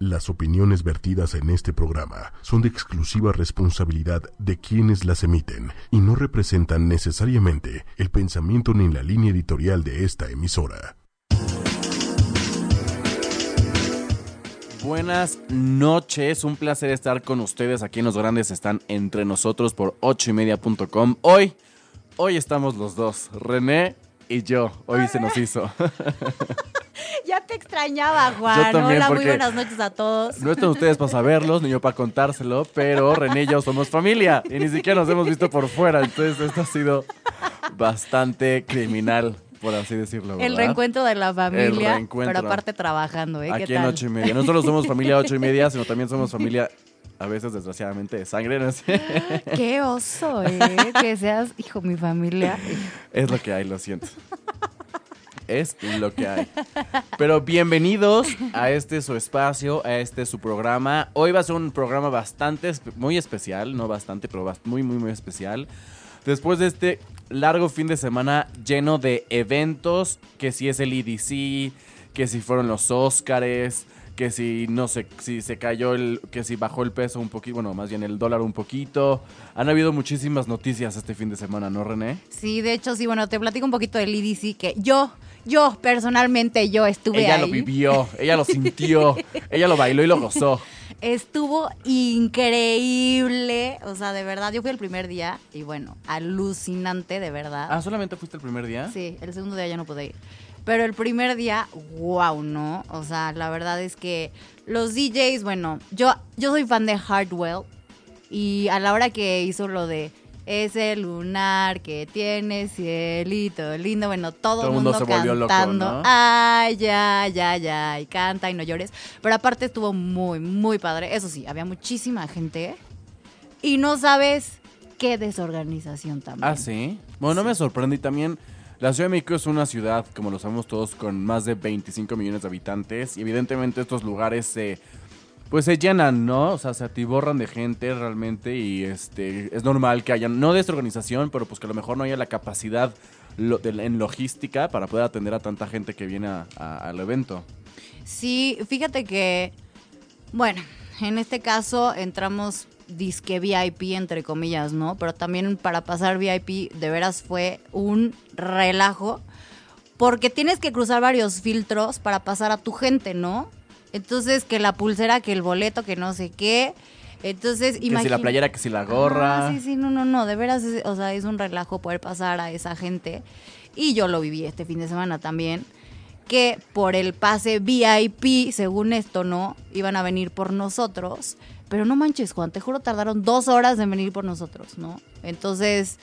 Las opiniones vertidas en este programa son de exclusiva responsabilidad de quienes las emiten y no representan necesariamente el pensamiento ni la línea editorial de esta emisora. Buenas noches, un placer estar con ustedes aquí en Los Grandes están entre nosotros por 8 y. Hoy, hoy estamos los dos, René y yo. Hoy se nos hizo. Ya te extrañaba, Juan. Yo Hola, muy buenas noches a todos. No están ustedes para saberlos, ni yo para contárselo, pero René y yo somos familia y ni siquiera nos hemos visto por fuera. Entonces esto ha sido bastante criminal, por así decirlo. El reencuentro de la familia, pero aparte trabajando, ¿eh? ¿Qué Aquí en tal? ocho y media. No solo somos familia ocho y media, sino también somos familia, a veces desgraciadamente, de sangre. ¿no? Qué oso, ¿eh? que seas, hijo, mi familia. Es lo que hay, lo siento. Es lo que hay. Pero bienvenidos a este su espacio, a este su programa. Hoy va a ser un programa bastante, muy especial, no bastante, pero muy, muy, muy especial. Después de este largo fin de semana lleno de eventos, que si es el EDC, que si fueron los Óscares, que si no sé, si se cayó el, que si bajó el peso un poquito, bueno, más bien el dólar un poquito. Han habido muchísimas noticias este fin de semana, ¿no, René? Sí, de hecho, sí, bueno, te platico un poquito del IDC, que yo, yo, personalmente, yo estuve ella ahí. lo vivió, ella lo sintió, ella lo bailó y lo gozó. Estuvo increíble, o sea, de verdad, yo fui el primer día y bueno, alucinante, de verdad. Ah, ¿solamente fuiste el primer día? Sí, el segundo día ya no pude ir. Pero el primer día, wow, ¿no? O sea, la verdad es que los DJs, bueno, yo, yo soy fan de Hardwell y a la hora que hizo lo de ese lunar que tiene cielito lindo, bueno, todo, Todo el mundo, mundo se volvió loco, cantando, ¿no? ay, ya, ya, ya, y canta y no llores. Pero aparte estuvo muy, muy padre. Eso sí, había muchísima gente y no sabes qué desorganización también. Ah, sí. Bueno, no me sorprende. Y también, la Ciudad de México es una ciudad, como lo sabemos todos, con más de 25 millones de habitantes. Y evidentemente estos lugares se. Pues se llenan, ¿no? O sea, se atiborran de gente realmente. Y este es normal que haya, no desorganización, pero pues que a lo mejor no haya la capacidad de- en logística para poder atender a tanta gente que viene al evento. Sí, fíjate que, bueno, en este caso entramos disque VIP, entre comillas, ¿no? Pero también para pasar VIP, de veras fue un relajo, porque tienes que cruzar varios filtros para pasar a tu gente, ¿no? Entonces, que la pulsera, que el boleto, que no sé qué. Entonces, Que si la playera, que si la gorra. Ah, sí, sí, no, no, no, de veras, es- o sea, es un relajo poder pasar a esa gente. Y yo lo viví este fin de semana también, que por el pase VIP, según esto, ¿no? Iban a venir por nosotros. Pero no manches, Juan, te juro, tardaron dos horas en venir por nosotros, ¿no? Entonces,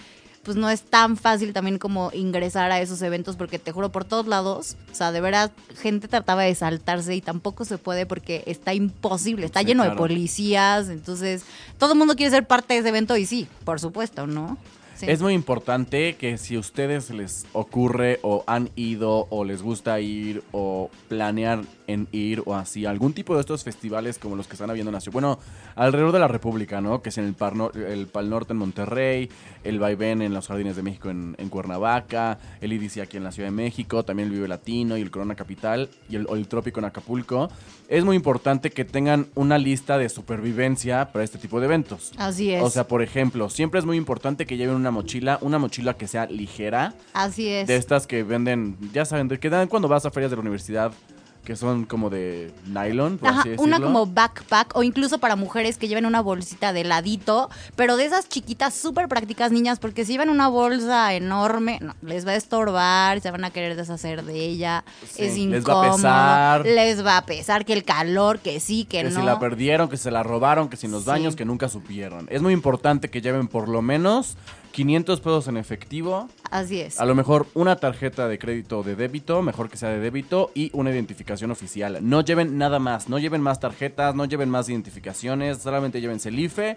pues no es tan fácil también como ingresar a esos eventos porque te juro por todos lados, o sea, de verdad gente trataba de saltarse y tampoco se puede porque está imposible, está Sí, lleno de policías, entonces todo el mundo quiere ser parte de ese evento y sí, por supuesto, ¿no? Sí. Es muy importante que si a ustedes les ocurre o han ido o les gusta ir o planear en ir o así, algún tipo de estos festivales como los que están habiendo en la ciudad, bueno, alrededor de la República, ¿no? Que es en el, Par el Pal Norte en Monterrey, el Vaivén en los Jardines de México en, en Cuernavaca, el IDC aquí en la Ciudad de México, también el Vive Latino y el Corona Capital y el, el Trópico en Acapulco. Es muy importante que tengan una lista de supervivencia para este tipo de eventos. Así es. O sea, por ejemplo, siempre es muy importante que lleven una mochila, una mochila que sea ligera, Así es. de estas que venden, ya saben, que dan cuando vas a ferias de la universidad, que son como de nylon, por Ajá, así decirlo. una como backpack o incluso para mujeres que lleven una bolsita de ladito, pero de esas chiquitas súper prácticas niñas, porque si llevan una bolsa enorme, no, les va a estorbar, se van a querer deshacer de ella, Sí, es les incómodo, va a pesar. les va a pesar que el calor, que sí, que, que no. si la perdieron, que se la robaron, que si en los Sí. baños, que nunca supieron. Es muy importante que lleven por lo menos 500 pesos en efectivo, Así es. a lo mejor una tarjeta de crédito o de débito, mejor que sea de débito, y una identificación oficial. No lleven nada más, no lleven más tarjetas, no lleven más identificaciones, solamente llévense el IFE,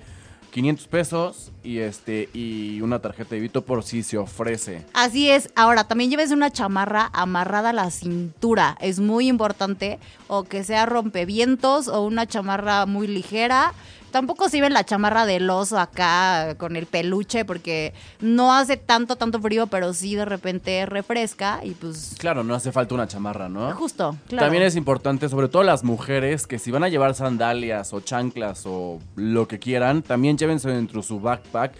500 pesos y este y una tarjeta de débito por si se ofrece. Así es. Ahora, también lleves una chamarra amarrada a la cintura. Es muy importante. O que sea rompevientos o una chamarra muy ligera tampoco sirve la chamarra del oso acá con el peluche porque no hace tanto, tanto frío, pero sí de repente refresca y pues Claro, no hace falta una chamarra, ¿no? justo, claro. También es importante, sobre todo las mujeres, que si van a llevar sandalias o chanclas o lo que quieran, también llévense dentro de su backpack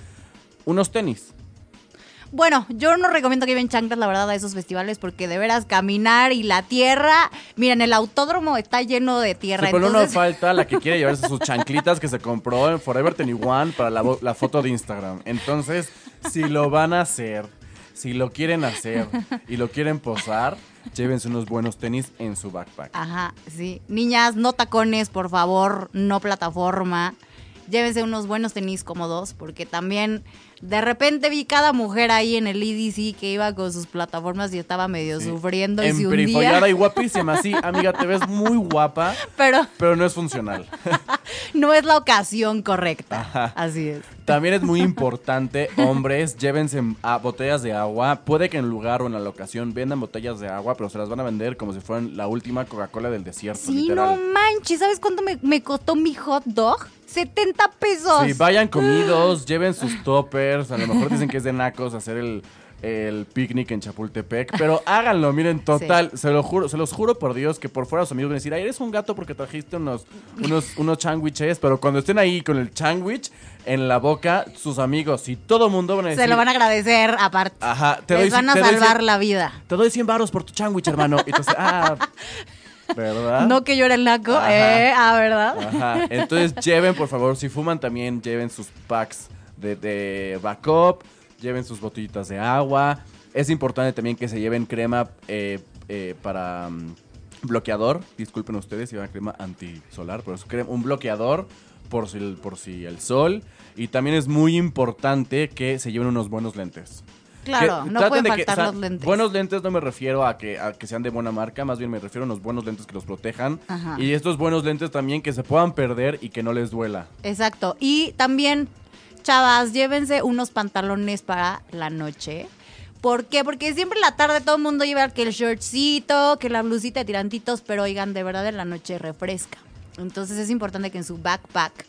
unos tenis. Bueno, yo no recomiendo que lleven chanclas, la verdad, a esos festivales porque de veras caminar y la tierra, miren, el autódromo está lleno de tierra. Sí, pero no entonces- falta la que quiere llevarse sus chanclitas que se compró en Forever 21 para la, la foto de Instagram. Entonces, si lo van a hacer, si lo quieren hacer y lo quieren posar, llévense unos buenos tenis en su backpack. Ajá, sí. Niñas, no tacones, por favor, no plataforma. Llévense unos buenos tenis cómodos, porque también de repente vi cada mujer ahí en el EDC que iba con sus plataformas y estaba medio sufriendo y hundía. Emperifollada y guapísima. Sí, amiga, te ves muy guapa, Pero pero no es funcional. no es la ocasión correcta. Ajá. Así es. También es muy importante, hombres, llévense a botellas de agua. Puede que en el lugar o en la locación vendan botellas de agua, pero se las van a vender como si fueran la última Coca-Cola del desierto, Sí, literal. no manches, ¿sabes cuánto me, me costó mi hot dog? 70 pesos. Sí, vayan comidos, lleven sus A lo mejor dicen que es de nacos hacer el, el picnic en Chapultepec, pero háganlo, miren, total, se lo juro, se los juro por Dios que por fuera sus amigos van a decir, ay, eres un gato porque trajiste unos, unos, unos sándwiches, pero cuando estén ahí con el sándwich en la boca, sus amigos y todo mundo van a decir, Se lo van a agradecer aparte. Ajá, te Les doy, van a te salvar la vida. Te doy 100 baros por tu sándwich, hermano. Y entonces, ah, ¿verdad? No que yo era el naco, Ajá. eh, ah, ¿verdad? Ajá. Entonces lleven, por favor, si fuman también, lleven sus packs de, de backup, lleven sus botellitas de agua. Es importante también que se lleven crema eh, eh, para mm, bloqueador. Disculpen ustedes si van crema antisolar, pero es crema- un bloqueador por si, el, por si el sol. Y también es muy importante que se lleven unos buenos lentes. Claro, Que no pueden de que- faltar o sea, los lentes. Buenos lentes no me refiero a que, a que sean de buena marca, más bien me refiero a unos buenos lentes que los protejan. Ajá. Y estos buenos lentes también que se puedan perder y que no les duela. Exacto. Y también, chavas, llévense unos pantalones para la noche. ¿Por qué? Porque siempre en la tarde todo el mundo lleva que el shortcito, que la blusita de tirantitos, pero oigan, de verdad en la noche refresca. Entonces es importante que en su backpack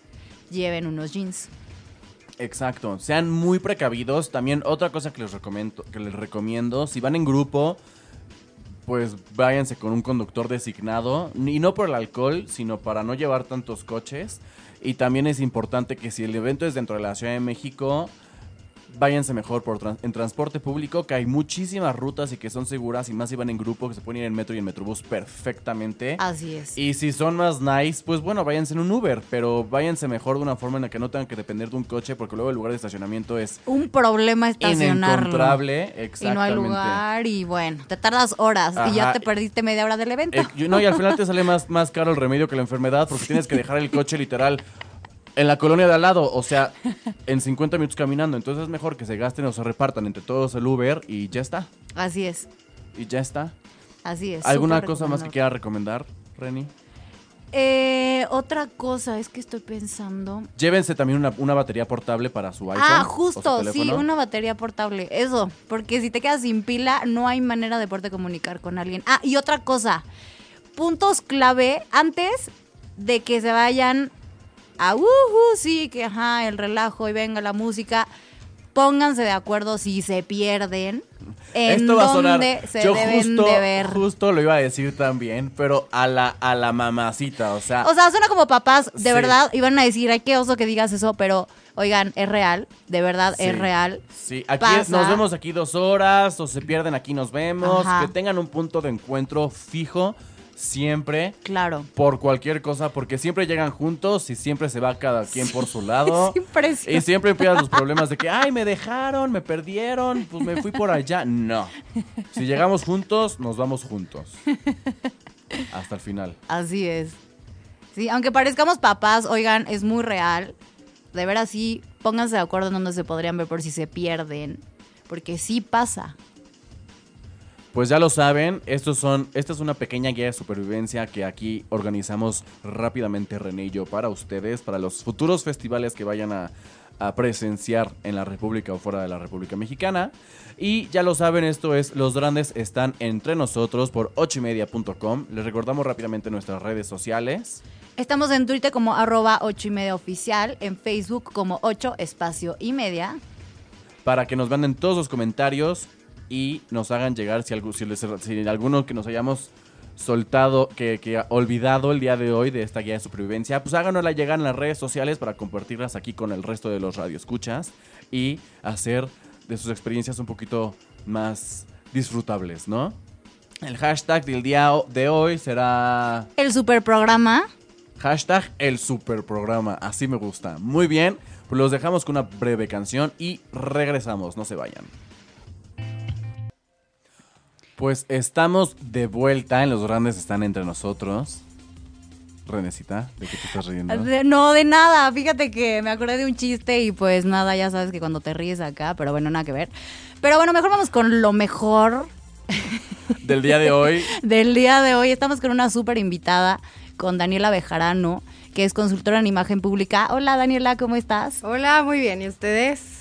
lleven unos jeans. Exacto, sean muy precavidos. También otra cosa que les recomiendo, que les recomiendo, si van en grupo, pues váyanse con un conductor designado y no por el alcohol, sino para no llevar tantos coches. Y también es importante que si el evento es dentro de la Ciudad de México, váyanse mejor por en transporte público, que hay muchísimas rutas y que son seguras y más si van en grupo, que se pueden ir en metro y en metrobús perfectamente. Así es. Y si son más nice, pues bueno, váyanse en un Uber, pero váyanse mejor de una forma en la que no tengan que depender de un coche, porque luego el lugar de estacionamiento es Un problema estacionarlo. inencontrable. Y no Exactamente. hay lugar y bueno, te tardas horas y ya te perdiste media hora del evento. Eh, no, y al final te sale más, más caro el remedio que la enfermedad, porque tienes que dejar el coche literal en la colonia de al lado, o sea, en 50 minutos caminando. Entonces es mejor que se gasten o se repartan entre todos el Uber y ya está. Así es, Y ya está. así es. ¿Alguna cosa más que quiera recomendar, Reni? Eh, otra cosa, es que estoy pensando. Llévense también una, una batería portable para su iPhone. Ah, o su justo, sí, una batería portable. Eso, porque si te quedas sin pila, no hay manera de poderte comunicar con alguien. Ah, y otra cosa, puntos clave antes de que se vayan a sí, que ajá, el relajo y venga la música. Pónganse de acuerdo si se pierden. En Esto va a sonar. se Yo deben justo, de ver. justo lo iba a decir también, pero a la, a la mamacita, o sea. O sea, suena como papás, de Sí. verdad, iban a decir, ay, qué oso que digas eso, pero oigan, es real, de verdad, sí, es real. Sí, aquí es- nos vemos aquí dos horas, o se pierden aquí nos vemos. Ajá. Que tengan un punto de encuentro fijo siempre. Claro. Por cualquier cosa, porque siempre llegan juntos y siempre se va cada quien por su lado. Es impresionante. Y siempre empiezan los problemas de que, ay, me dejaron, me perdieron, pues me fui por allá. No. Si llegamos juntos, nos vamos juntos. Hasta el final. Así es. Sí, aunque parezcamos papás, oigan, es muy real. De veras, sí, pónganse de acuerdo en dónde se podrían ver por si se pierden. Porque sí pasa. Pues ya lo saben, estos son, esta es una pequeña guía de supervivencia que aquí organizamos rápidamente René y yo para ustedes, para los futuros festivales que vayan a, a presenciar en la República o fuera de la República Mexicana. Y ya lo saben, esto es Los Grandes están entre nosotros por ochoymedia.com. Les recordamos rápidamente nuestras redes sociales. Estamos en Twitter como arroba 8 y media oficial, en Facebook como 8 espacio y media. Para que nos manden todos los comentarios y nos hagan llegar si, algo, si, les- si alguno que nos hayamos soltado, que, que ha olvidado el día de hoy de esta guía de supervivencia, pues háganosla llegar en las redes sociales para compartirlas aquí con el resto de los radioescuchas y hacer de sus experiencias un poquito más disfrutables, ¿no? El hashtag del día de hoy será El super programa. hashtag el superprograma. Así me gusta. Muy bien, pues los dejamos con una breve canción y regresamos. No se vayan. Pues estamos de vuelta en Los Grandes Están Entre Nosotros. Renecita, ¿de qué te estás riendo? De- no, de nada. Fíjate que me acordé de un chiste y pues nada, ya sabes que cuando te ríes acá, pero bueno, nada que ver. Pero bueno, mejor vamos con lo mejor Del día de hoy. del día de hoy. Estamos con una súper invitada, con Daniela Bejarano, que es consultora en imagen pública. Hola Daniela, ¿cómo estás? Hola, muy bien. ¿Y ustedes?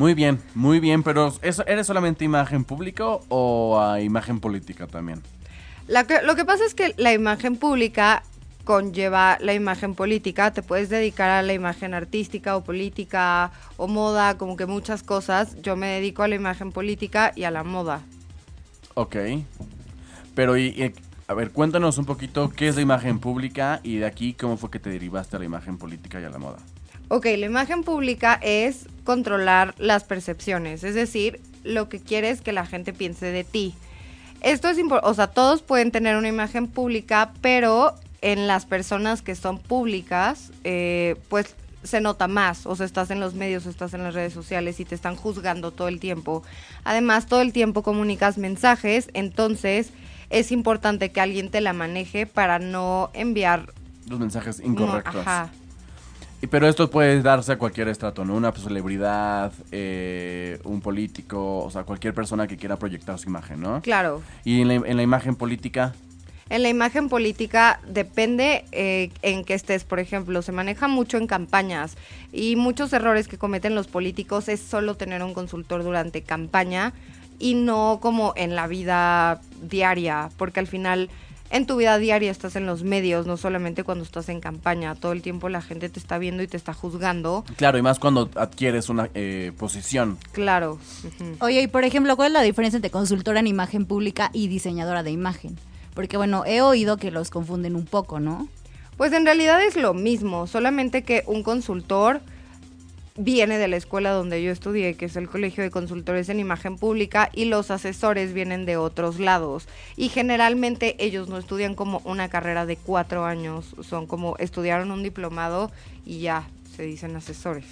Muy bien, muy bien, pero ¿eso, ¿eres solamente imagen pública o a imagen política también? La que- lo que pasa es que la imagen pública conlleva la imagen política. Te puedes dedicar a la imagen artística o política o moda, como que muchas cosas. Yo me dedico a la imagen política y a la moda. Ok. Pero, y, y, a ver, cuéntanos un poquito qué es la imagen pública y de aquí cómo fue que te derivaste a la imagen política y a la moda. Ok, la imagen pública es controlar las percepciones, es decir, lo que quieres que la gente piense de ti. Esto es importante, o sea, todos pueden tener una imagen pública, pero en las personas que son públicas, eh, pues se nota más, o sea, estás en los medios, estás en las redes sociales y te están juzgando todo el tiempo. Además, todo el tiempo comunicas mensajes, entonces es importante que alguien te la maneje para no enviar... Los mensajes no, incorrectos. ajá. Pero esto puede darse a cualquier estrato, ¿no? Una celebridad, eh, un político, o sea, cualquier persona que quiera proyectar su imagen, ¿no? Claro. Y en la, en la imagen política, En la imagen política depende eh, en que estés, por ejemplo, se maneja mucho en campañas y muchos errores que cometen los políticos es solo tener un consultor durante campaña y no como en la vida diaria, porque al final en tu vida diaria estás en los medios, no solamente cuando estás en campaña, todo el tiempo la gente te está viendo y te está juzgando. claro, y más cuando adquieres una eh, posición. Claro. Oye, y por ejemplo, ¿cuál es la diferencia entre consultora en imagen pública y diseñadora de imagen? Porque bueno, he oído que los confunden un poco, ¿no? Pues en realidad es lo mismo, solamente que un consultor viene de la escuela donde yo estudié, que es el Colegio de Consultores en Imagen Pública, y los asesores vienen de otros lados. Y generalmente ellos no estudian como una carrera de cuatro años, son como estudiaron un diplomado y ya se dicen asesores.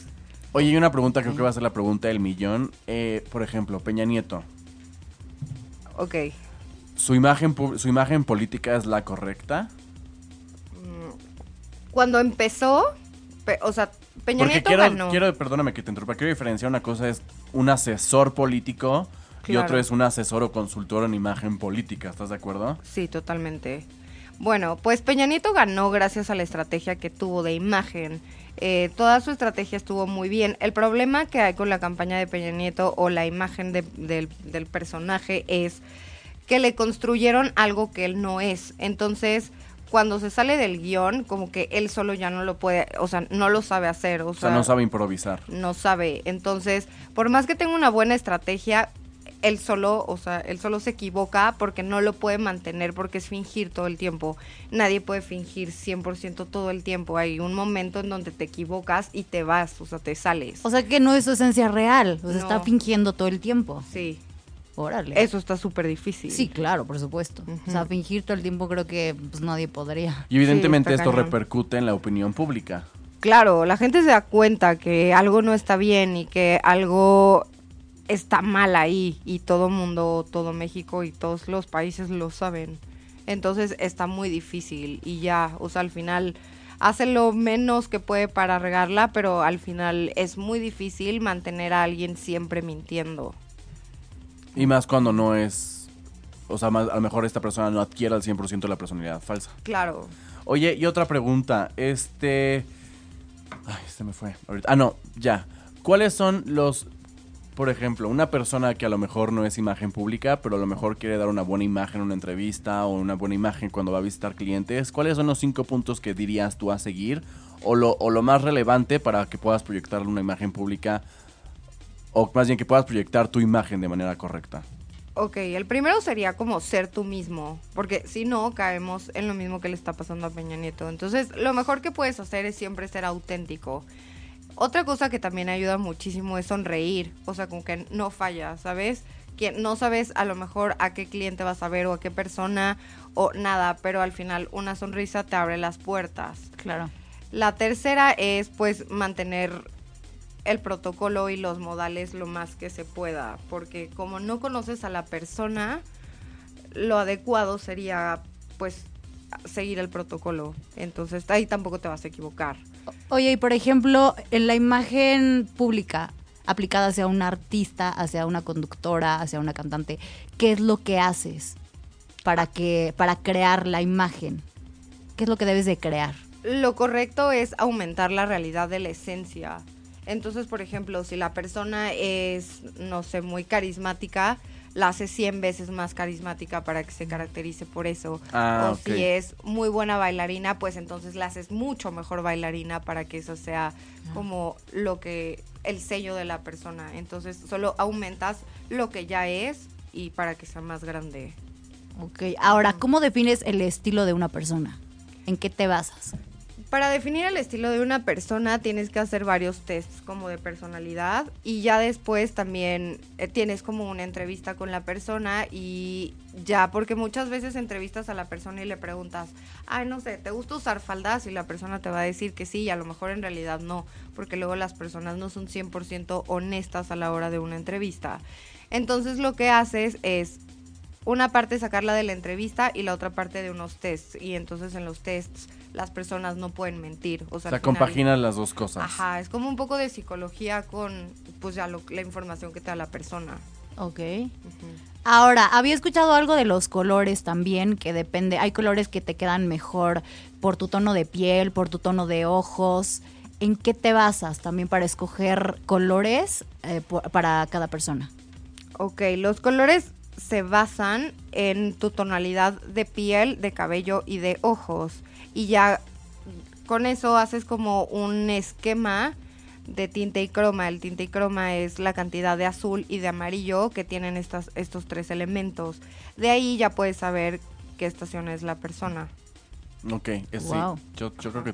Oye, y una pregunta, creo que va a ser la pregunta del millón. Eh, por ejemplo, Peña Nieto, Ok. ¿su imagen, ¿su imagen política es la correcta? Cuando empezó, pe- o sea, Peña Porque Nieto quiero, ganó. quiero, perdóname que te interrumpa, quiero diferenciar una cosa es un asesor político y otro es un asesor o consultor en imagen política, ¿estás de acuerdo? Sí, totalmente. Bueno, pues Peña Nieto ganó gracias a la estrategia que tuvo de imagen. Eh, toda su estrategia estuvo muy bien. El problema que hay con la campaña de Peña Nieto o la imagen de- del personaje es que le construyeron algo que él no es. Entonces, cuando se sale del guion, como que él solo ya no lo puede, o sea, no lo sabe hacer. O, O sea, no sabe improvisar. no sabe. Entonces, por más que tenga una buena estrategia, él solo, o sea, él solo se equivoca porque no lo puede mantener porque es fingir todo el tiempo. Nadie puede fingir 100% todo el tiempo. Hay un momento en donde te equivocas y te vas, o sea, te sales. O sea que no es su esencia real, o sea, está fingiendo todo el tiempo. Sí, Órale. eso está súper difícil. Sí, claro, por supuesto. O sea, fingir todo el tiempo creo que pues, nadie podría. Y evidentemente Sí, esto cañón. repercute en la opinión pública. Claro, la gente se da cuenta que algo no está bien y que algo está mal ahí y todo mundo, todo México y todos los países lo saben. Entonces está muy difícil y ya, o sea, al final hace lo menos que puede para regarla, pero al final es muy difícil mantener a alguien siempre mintiendo. Y más cuando no es... O sea, más- a lo mejor esta persona no adquiere al 100% la personalidad falsa. Claro. Oye, y otra pregunta. Este... Ay, se me fue. ahorita. Ah, no, ya. ¿Cuáles son los por ejemplo, una persona que a lo mejor no es imagen pública, pero a lo mejor quiere dar una buena imagen en una entrevista o una buena imagen cuando va a visitar clientes, ¿cuáles son los cinco puntos que dirías tú a seguir? O lo, o lo más relevante para que puedas proyectar una imagen pública, o más bien que puedas proyectar tu imagen de manera correcta. Ok, el primero sería como ser tú mismo, porque si no, caemos en lo mismo que le está pasando a Peña Nieto. Entonces, lo mejor que puedes hacer es siempre ser auténtico. Otra cosa que también ayuda muchísimo es sonreír, o sea, como que no falla, ¿sabes? Que no sabes a lo mejor a qué cliente vas a ver o a qué persona o nada, pero al final una sonrisa te abre las puertas. Claro. La tercera es pues mantener el protocolo y los modales lo más que se pueda, porque como no conoces a la persona, lo adecuado sería pues seguir el protocolo. Entonces ahí tampoco te vas a equivocar. Oye, y por ejemplo, en la imagen pública aplicada hacia un artista, hacia una conductora, hacia una cantante, ¿qué es lo que haces para que para crear la imagen? ¿Qué es lo que debes de crear? Lo correcto es aumentar la realidad de la esencia. Entonces, por ejemplo, si la persona es, no sé, muy carismática, la hace 100 veces más carismática para que se caracterice por eso. Ah, o si es muy buena bailarina, pues entonces la haces mucho mejor bailarina para que eso sea como lo que, el sello de la persona. Entonces, solo aumentas lo que ya es y para que sea más grande. Ok, ahora, ¿cómo defines el estilo de una persona? ¿En qué te basas? Para definir el estilo de una persona tienes que hacer varios tests como de personalidad y ya después también eh, tienes como una entrevista con la persona y ya porque muchas veces entrevistas a la persona y le preguntas, ay no sé, ¿te gusta usar faldas? Y la persona te va a decir que sí y a lo mejor en realidad no, porque luego las personas no son 100% honestas a la hora de una entrevista. Entonces lo que haces es una parte sacarla de la entrevista y la otra parte de unos tests. Y entonces en los tests las personas no pueden mentir. O O sea, final- compaginas las dos cosas. Ajá, es como un poco de psicología con pues ya lo- la información que te da la persona. Ok. Ahora, había escuchado algo de los colores también, que depende, hay colores que te quedan mejor por tu tono de piel, por tu tono de ojos. ¿En qué te basas también para escoger colores eh, para cada persona? Ok, los colores se basan en tu tonalidad de piel, de cabello y de ojos. Y ya con eso haces como un esquema de tinte y croma. El tinte y croma es la cantidad de azul y de amarillo que tienen estas, estos tres elementos. De ahí ya puedes saber qué estación es la persona. Ok, es, sí. Wow. Yo, yo creo que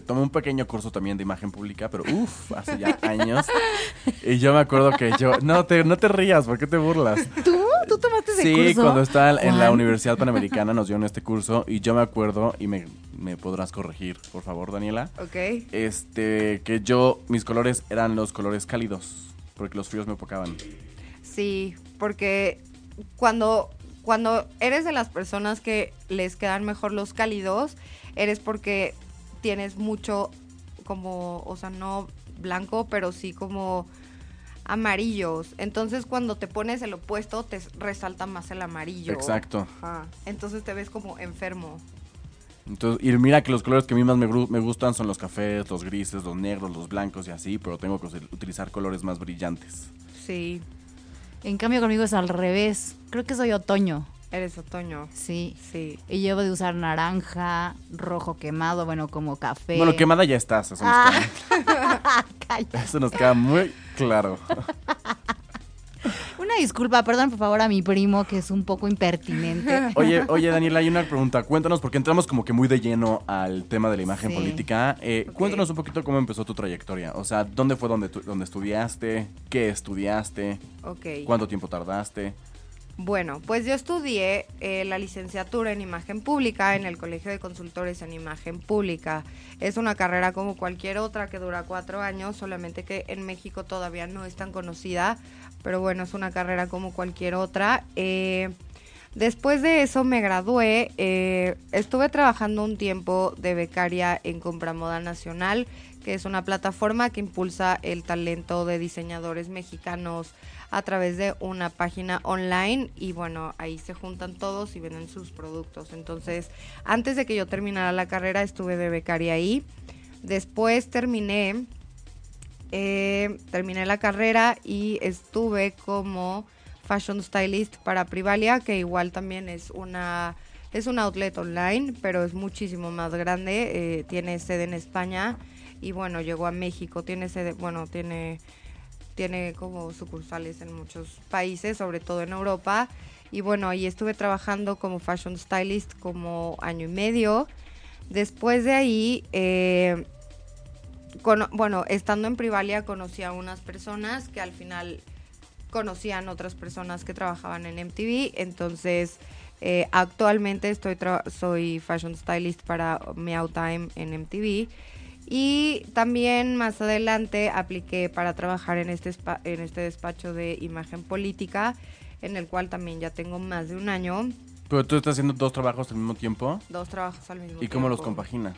tomé un pequeño curso también de imagen pública, pero uff, hace ya años. Y yo me acuerdo que yo... No te, no te rías, ¿por qué te burlas? ¿Tú? ¿Tú tomaste ese Sí, curso? cuando estaba en la. Universidad Panamericana nos dieron este curso y yo me acuerdo, y me, me podrás corregir, por favor, Daniela, ¿Ok? este, que yo, mis colores eran los colores cálidos, porque los fríos me opocaban. Sí, porque cuando, cuando eres de las personas que les quedan mejor los cálidos, eres porque tienes mucho como, o sea, no blanco, pero sí como amarillos. Entonces cuando te pones el opuesto, te resalta más el amarillo. Exacto. Ajá. Entonces te ves como enfermo. Entonces, y mira que los colores que a mí más me, me gustan son los cafés, los grises, los negros, los blancos y así, pero tengo que utilizar colores más brillantes. Sí, En cambio conmigo es al revés. Creo que soy otoño. eres otoño. Sí. Sí. Y llevo de usar naranja, rojo quemado, bueno, como café. Bueno, quemada ya estás, eso nos, Ah. queda, eso nos queda muy claro. Una disculpa, perdón por favor a mi primo que es un poco impertinente. Oye, oye, Daniela, hay una pregunta. Cuéntanos, porque entramos como que muy de lleno al tema de la imagen Sí. política. Eh. Cuéntanos un poquito cómo empezó tu trayectoria. O sea, ¿dónde fue donde, tu- donde estudiaste? ¿Qué estudiaste? ¿Cuánto tiempo tardaste? Bueno, pues yo estudié eh, la licenciatura en imagen pública en el Colegio de Consultores en Imagen Pública. Es una carrera como cualquier otra que dura cuatro años, solamente que en México todavía no es tan conocida, pero bueno, es una carrera como cualquier otra. Eh, después de eso me gradué, eh, estuve trabajando un tiempo de becaria en Compramoda Nacional, que es una plataforma que impulsa el talento de diseñadores mexicanos a través de una página online y bueno, ahí se juntan todos y venden sus productos. Entonces, antes de que yo terminara la carrera estuve de becaria ahí. Después terminé eh, terminé la carrera y estuve como fashion stylist para Privalia, que igual también es una es un outlet online, pero es muchísimo más grande. eh, tiene sede en España y bueno, llegó a México. Tiene sede, bueno, tiene tiene como sucursales en muchos países, sobre todo en Europa. Y bueno, ahí estuve trabajando como fashion stylist como año y medio. Después de ahí, eh, cono- bueno, estando en Privalia conocí a unas personas que al final conocían otras personas que trabajaban en MTV. Entonces, eh, actualmente estoy soy fashion stylist para Meow Time en MTV. Y también más adelante apliqué para trabajar en este, en este despacho de imagen política, en el cual también ya tengo más de un año, Pero tú estás haciendo dos trabajos al mismo tiempo. dos trabajos al mismo ¿Y tiempo. cómo los compaginas?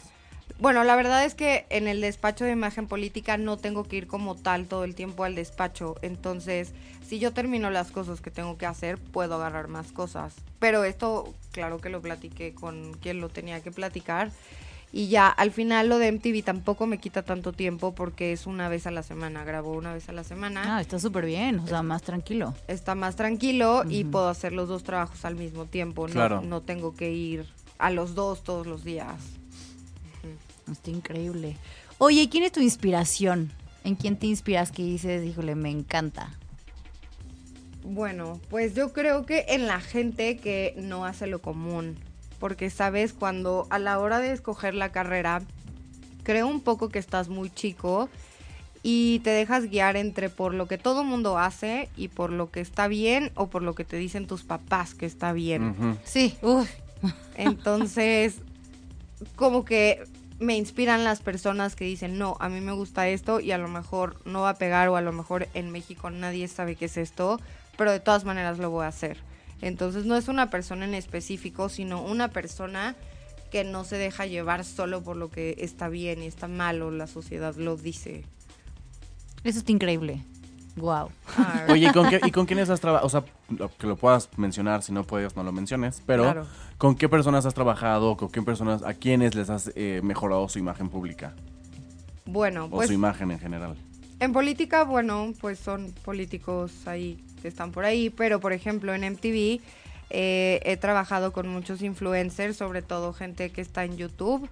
Bueno, la verdad es que en el despacho de imagen política no tengo que ir como tal todo el tiempo al despacho. Entonces, si yo termino las cosas que tengo que hacer, puedo agarrar más cosas. Pero esto, claro que lo platiqué con quien lo tenía que platicar. Y ya, al final lo de MTV tampoco me quita tanto tiempo porque es una vez a la semana. Grabo una vez a la semana. Ah, está súper bien, o sea, más tranquilo. Está más tranquilo y puedo hacer los dos trabajos al mismo tiempo. No, Claro. no tengo que ir a los dos todos los días. Está increíble. Oye, ¿y ¿quién es tu inspiración? ¿En quién te inspiras que dices, híjole, me encanta? Bueno, pues yo creo que en la gente que no hace lo común, porque sabes, cuando a la hora de escoger la carrera, creo un poco que estás muy chico y te dejas guiar entre por lo que todo mundo hace y por lo que está bien o por lo que te dicen tus papás que está bien. Sí. Entonces, como que me inspiran las personas que dicen, no, a mí me gusta esto y a lo mejor no va a pegar o a lo mejor en México nadie sabe qué es esto, pero de todas maneras lo voy a hacer. Entonces no es una persona en específico, sino una persona que no se deja llevar solo por lo que está bien y está mal o la sociedad lo dice. Eso está increíble. Wow. Oye, ¿y con, qué, ¿y con quiénes has trabajado? O sea, lo- que lo puedas mencionar, si no puedes, no lo menciones. Pero, Claro. ¿con qué personas has trabajado? ¿Con qué personas, a quiénes les has eh, mejorado su imagen pública? Bueno, O pues su imagen en general. En política, bueno, pues son políticos ahí que están por ahí, pero por ejemplo en MTV eh, he trabajado con muchos influencers, sobre todo gente que está en YouTube.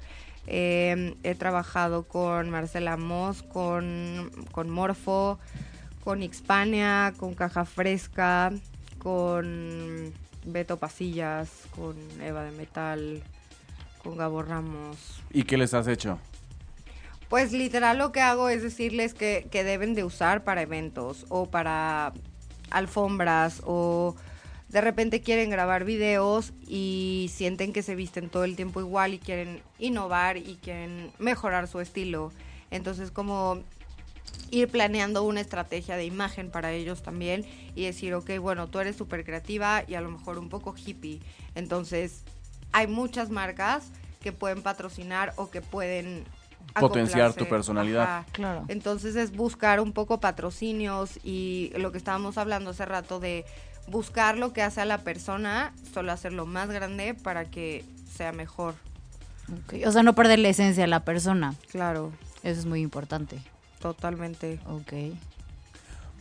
Eh, he trabajado con Marcela Moss, con, con Morfo, con Xpania, con Caja Fresca, con Beto Pasillas, con Eva de Metal, con Gabo Ramos. ¿Y qué les has hecho? Pues literal lo que hago es decirles que, que deben de usar para eventos o para alfombras o de repente quieren grabar videos y sienten que se visten todo el tiempo igual y quieren innovar y quieren mejorar su estilo. Entonces como ir planeando una estrategia de imagen para ellos también y decir, ok, bueno, tú eres súper creativa y a lo mejor un poco hippie. Entonces hay muchas marcas que pueden patrocinar o que pueden Potenciar tu personalidad. Ajá. Claro. Entonces es buscar un poco patrocinios y lo que estábamos hablando hace rato de buscar lo que hace a la persona, solo hacerlo más grande para que sea mejor. O sea, no perder la esencia de la persona. Claro, Eso es muy importante. Totalmente. Ok.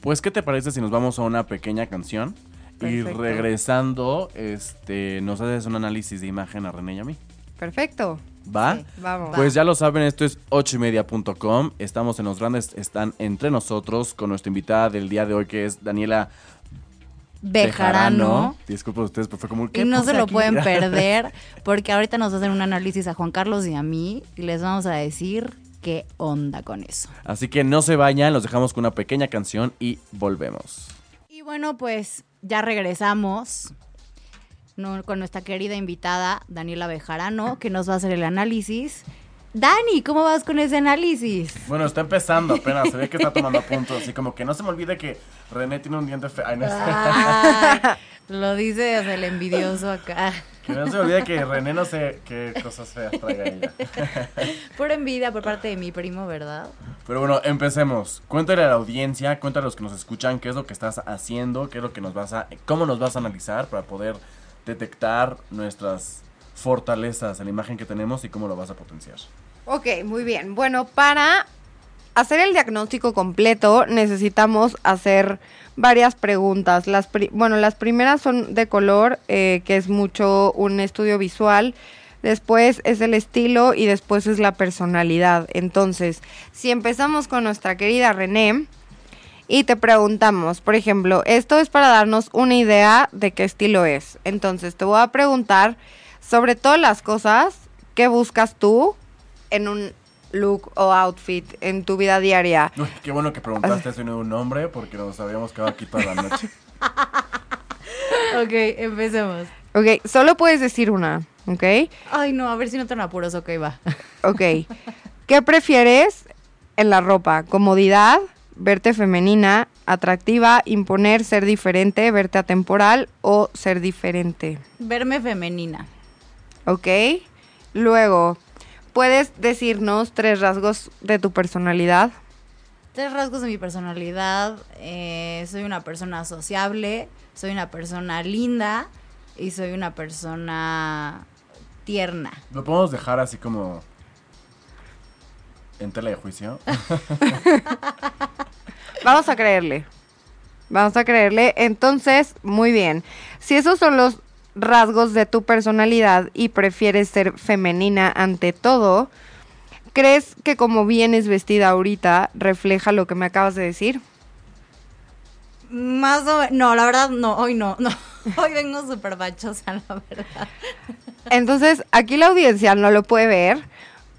Pues, ¿qué te parece si nos vamos a una pequeña canción? Y regresando, este, nos haces un análisis de imagen a René y a mí. Perfecto. ¿Va? Sí. Vamos. Pues ya lo saben, esto es ochoymedia.com. Estamos en los grandes, están entre nosotros con nuestra invitada del día de hoy, que es Daniela Bejarano. Disculpen ustedes, pero fue como... Y ¿qué no se lo aquí? pueden perder porque ahorita nos hacen un análisis a Juan Carlos y a mí y les vamos a decir qué onda con eso. Así que no se vayan, los dejamos con una pequeña canción y volvemos. Y bueno, pues ya regresamos con nuestra querida invitada Daniela Bejarano que nos va a hacer el análisis. Dani, ¿cómo vas con ese análisis? Bueno, está empezando apenas, se ve que está tomando puntos. Así como que no se me olvide que René tiene un diente feo. Ay, no sé. Ay, lo dice el envidioso acá. Que no se olvide que René no sé qué cosas feas traiga ella. Por envidia por parte de mi primo, ¿verdad? Pero bueno, empecemos. Cuéntale a la audiencia, cuéntale a los que nos escuchan qué es lo que estás haciendo, qué es lo que nos vas a, cómo nos vas a analizar para poder detectar nuestras fortalezas en la imagen que tenemos y cómo lo vas a potenciar. Ok, muy bien. Bueno, para hacer el diagnóstico completo necesitamos hacer varias preguntas. Las bueno, las primeras son de color, eh, que es mucho un estudio visual. Después es el estilo y después es la personalidad. Entonces, si empezamos con nuestra querida René y te preguntamos, por ejemplo, esto es para darnos una idea de qué estilo es. Entonces, te voy a preguntar sobre todas las cosas que buscas tú en un look o outfit en tu vida diaria. Uy, qué bueno que preguntaste eso de un nombre, porque nos habíamos quedado aquí toda la noche. Ok, empecemos. Ok, solo puedes decir una, ¿ok? Ay, no, a ver si no tan apuros. Ok, va. Ok. ¿Qué prefieres en la ropa? ¿Comodidad? ¿Verte femenina? ¿Atractiva? ¿Imponer? ¿Ser diferente? ¿Verte atemporal? ¿O ser diferente? Verme femenina. ¿Ok? Luego, ¿puedes decirnos tres rasgos de tu personalidad? Tres rasgos de mi personalidad. eh, soy una persona sociable, soy una persona linda y soy una persona tierna. Lo podemos dejar así como en tela de juicio. Vamos a creerle. Vamos a creerle. Entonces, muy bien. Si esos son los rasgos de tu personalidad y prefieres ser femenina ante todo, ¿crees que como vienes vestida ahorita refleja lo que me acabas de decir? Más o menos. No, la verdad, no, hoy no, no. Hoy vengo súper bachosa, la verdad. Entonces, aquí la audiencia no lo puede ver,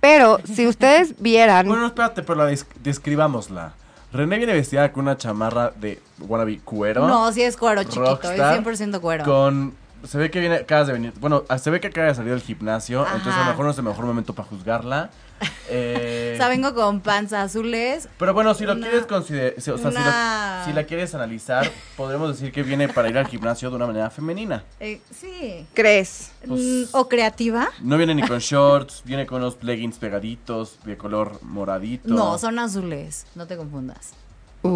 pero si ustedes vieran... Bueno, espérate, pero la des- describámosla. René viene vestida con una chamarra de wannabe cuero. No, sí es cuero chiquito, Rockstar, es 100% cuero. Con. Se ve que viene, acabas de venir. Bueno, ah, se ve que acaba de salir del gimnasio. Entonces a lo mejor no es el mejor momento para juzgarla. Eh, O sea, vengo con panza azules. Pero bueno, si lo Una- quieres considerar. O sea, si, lo- si la quieres analizar, podremos decir que viene para ir al gimnasio de una manera femenina. eh, sí. ¿Crees? Pues- Mm, ¿O creativa? No viene ni con shorts, viene con unos leggings pegaditos de color moradito. No, son azules, no te confundas.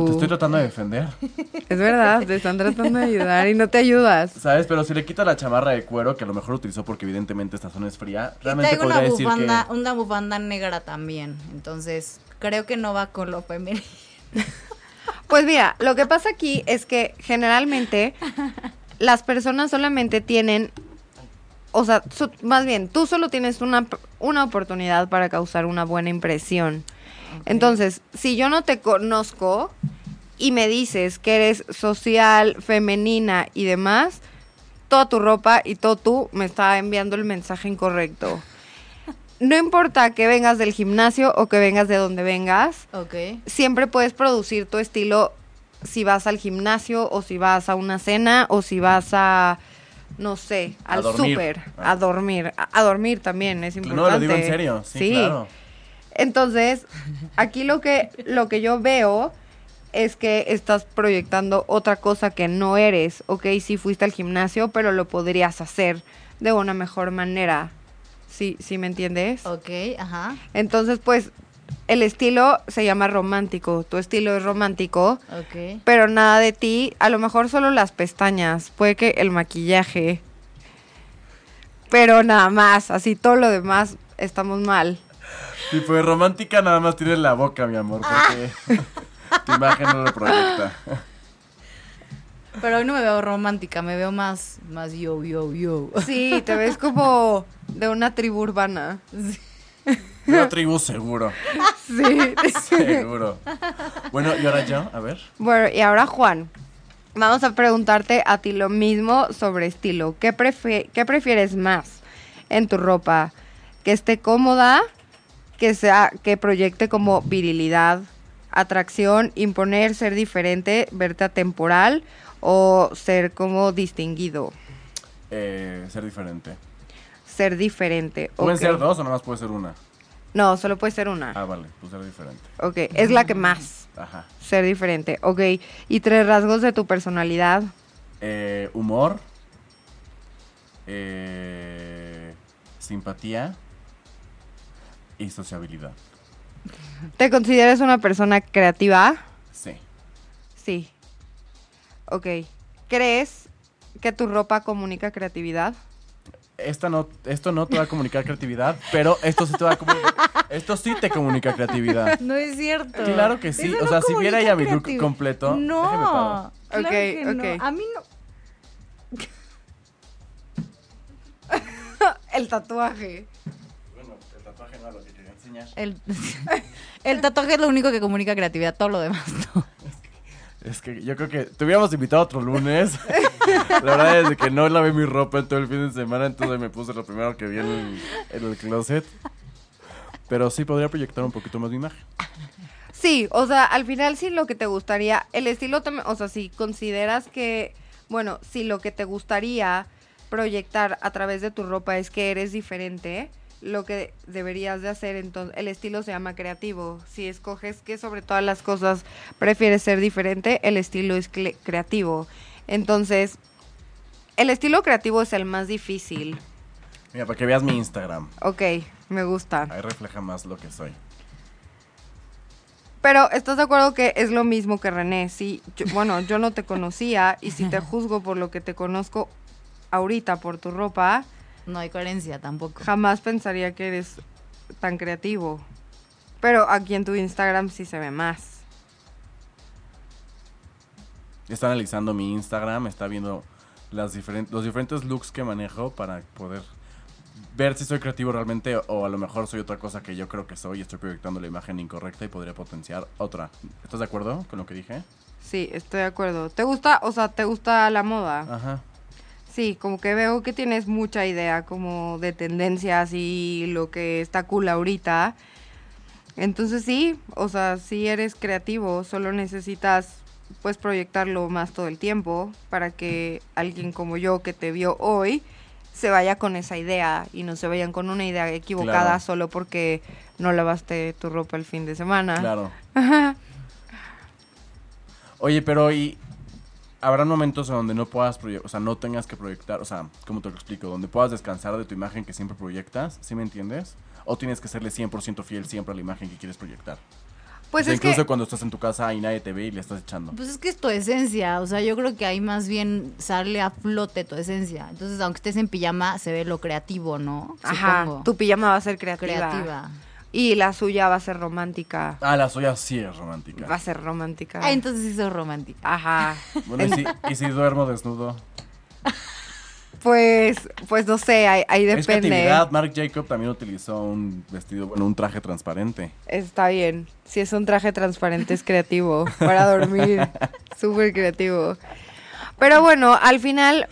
Te estoy tratando de defender. Es verdad, te están tratando de ayudar y no te ayudas. ¿Sabes? Pero si le quita la chamarra de cuero, que a lo mejor utilizó porque evidentemente esta zona es fría, realmente traigo una podría decir bufanda, que... una bufanda negra también. Entonces, creo que no va con lo femenino. Pues mira, lo que pasa aquí es que generalmente las personas solamente tienen, o sea, más bien, tú solo tienes una, una oportunidad para causar una buena impresión. Entonces, si yo no te conozco y me dices que eres social, femenina y demás, toda tu ropa y todo tú me está enviando el mensaje incorrecto. No importa que vengas del gimnasio o que vengas de donde vengas, Ok. siempre puedes producir tu estilo si vas al gimnasio o si vas a una cena o si vas a no sé, al súper, Ah. a dormir, a, a dormir también es No, importante. lo digo en serio, sí, claro. Entonces, aquí lo que lo que yo veo es que estás proyectando otra cosa que no eres, ok, sí fuiste al gimnasio, pero lo podrías hacer de una mejor manera. Sí, sí me entiendes? Ok, ajá. Entonces, pues, el estilo se llama romántico. Tu estilo es romántico, Ok. pero nada de ti. A lo mejor solo las pestañas, puede que el maquillaje. Pero nada más, así todo lo demás estamos mal. Y pues romántica nada más tiene la boca, mi amor, porque tu imagen no lo proyecta. Pero hoy no me veo romántica, me veo más, más yo, yo, yo. Sí, te ves como de una tribu urbana. Una tribu seguro, Sí. seguro. Bueno, y ahora yo, a ver. Bueno, y ahora Juan, vamos a preguntarte a ti lo mismo sobre estilo. ¿Qué, prefe- qué prefieres más en tu ropa? ¿Que esté cómoda? ¿Que, sea, que proyecte como virilidad, atracción, imponer, ser diferente, verte atemporal o ser como distinguido? Eh, ser diferente. Ser diferente. ¿Pueden ser dos o nomás puede ser una? No, solo puede ser una. Ah, vale, pues ser diferente. Ok, es la que más. Ajá. Ser diferente. Ok, y tres rasgos de tu personalidad. Eh, humor. Eh, simpatía. Y sociabilidad. ¿Te consideras una persona creativa? Sí. Sí. Ok. ¿Crees que tu ropa comunica creatividad? Esta no, esto no te va a comunicar creatividad, pero esto sí te va a comunicar. Esto sí te comunica creatividad. No es cierto. Claro que sí. Eso O sea, si viera ella mi look completo, No. Claro Ok, que no. ok. A mí no. El tatuaje. Bueno, el tatuaje no era lo que quería enseñar. El, el tatuaje es lo único que comunica creatividad, todo lo demás no. Es que yo creo que te hubiéramos invitado otro lunes. La verdad es que no lavé mi ropa en todo el fin de semana, entonces me puse lo primero que vi en el, closet. Pero sí podría proyectar un poquito más mi imagen. Sí, o sea, al final sí lo que te gustaría, el estilo también, o sea, si consideras que, bueno, si lo que te gustaría proyectar a través de tu ropa es que eres diferente, lo que deberías de hacer entonces, el estilo se llama creativo. Si escoges que sobre todas las cosas prefieres ser diferente, el estilo es creativo. Entonces, el estilo creativo es el más difícil. Mira, para que veas mi Instagram. Ok, me gusta. Ahí refleja más lo que soy. Pero estás de acuerdo que es lo mismo que René. Sí, yo- bueno, yo no te conocía y si te juzgo por lo que te conozco ahorita por tu ropa, No hay coherencia tampoco. jamás pensaría que eres tan creativo. Pero aquí en tu Instagram sí se ve más. Está analizando mi Instagram, está viendo las diferentes, los diferentes looks que manejo para poder ver si soy creativo realmente o a lo mejor soy otra cosa que yo creo que soy y estoy proyectando la imagen incorrecta y podría potenciar otra. ¿Estás de acuerdo con lo que dije? Sí, estoy de acuerdo. ¿Te gusta, o sea, te gusta la moda? Ajá. Sí, como que veo que tienes mucha idea como de tendencias y lo que está cool ahorita. Entonces sí, o sea, si eres creativo, solo necesitas pues proyectarlo más todo el tiempo para que alguien como yo que te vio hoy se vaya con esa idea y no se vayan con una idea equivocada Claro. solo porque no lavaste tu ropa el fin de semana. Claro. Oye, pero y habrá momentos en donde no puedas proyectar, o sea, no tengas que proyectar, o sea, ¿cómo te lo explico? Donde puedas descansar de tu imagen que siempre proyectas, ¿sí me entiendes? O tienes que serle 100% fiel siempre a la imagen que quieres proyectar. Pues o sea, es incluso que cuando estás en tu casa y nadie te ve y le estás echando. Pues es que es tu esencia, o sea, yo creo que ahí más bien sale a flote tu esencia. Entonces, aunque estés en pijama, se ve lo creativo, ¿no? ajá, Supongo. tu pijama va a ser creativa. creativa. Y la suya va a ser romántica. Ah, la suya sí es Va a romántica. ser romántica. Ah, entonces sí soy romántica. Ajá. Bueno, y si, y si duermo desnudo. Pues, pues no sé, ahí, ahí Es depende. creatividad. Marc Jacob también utilizó un vestido, bueno, un traje transparente. Está bien. Si es un traje transparente es creativo para dormir. Súper creativo. Pero bueno, al final,